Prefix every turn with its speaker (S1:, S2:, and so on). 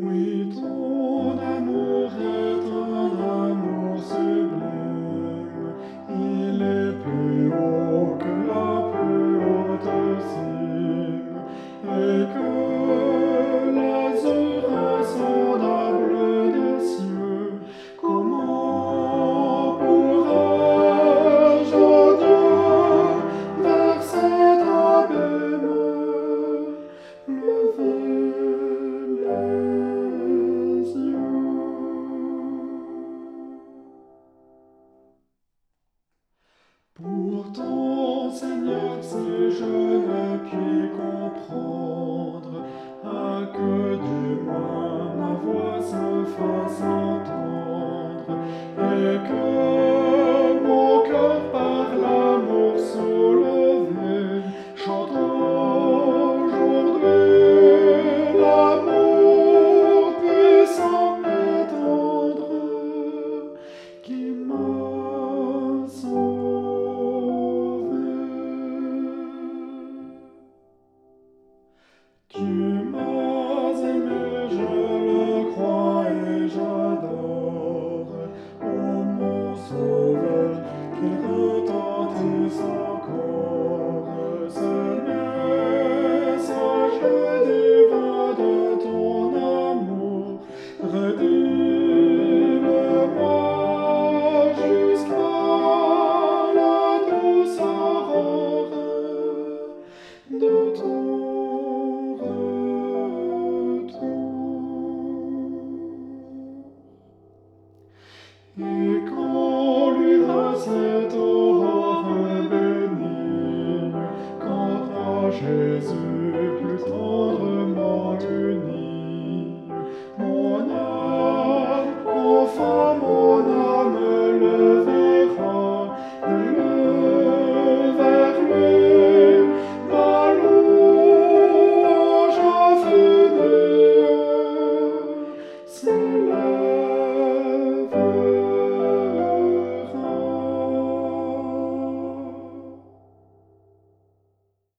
S1: Oui, ton amour est un amour sublime. Il est plus haut que la plus haute cime. Pourtant, Seigneur, si je ne puis comprendre, à que du moins ma voix se fasse entendre, et que Tu m'as aimé, je le crois et j'adore, ô mon sauveur qui retentit son corps, ce message divin de ton amour. Jésus.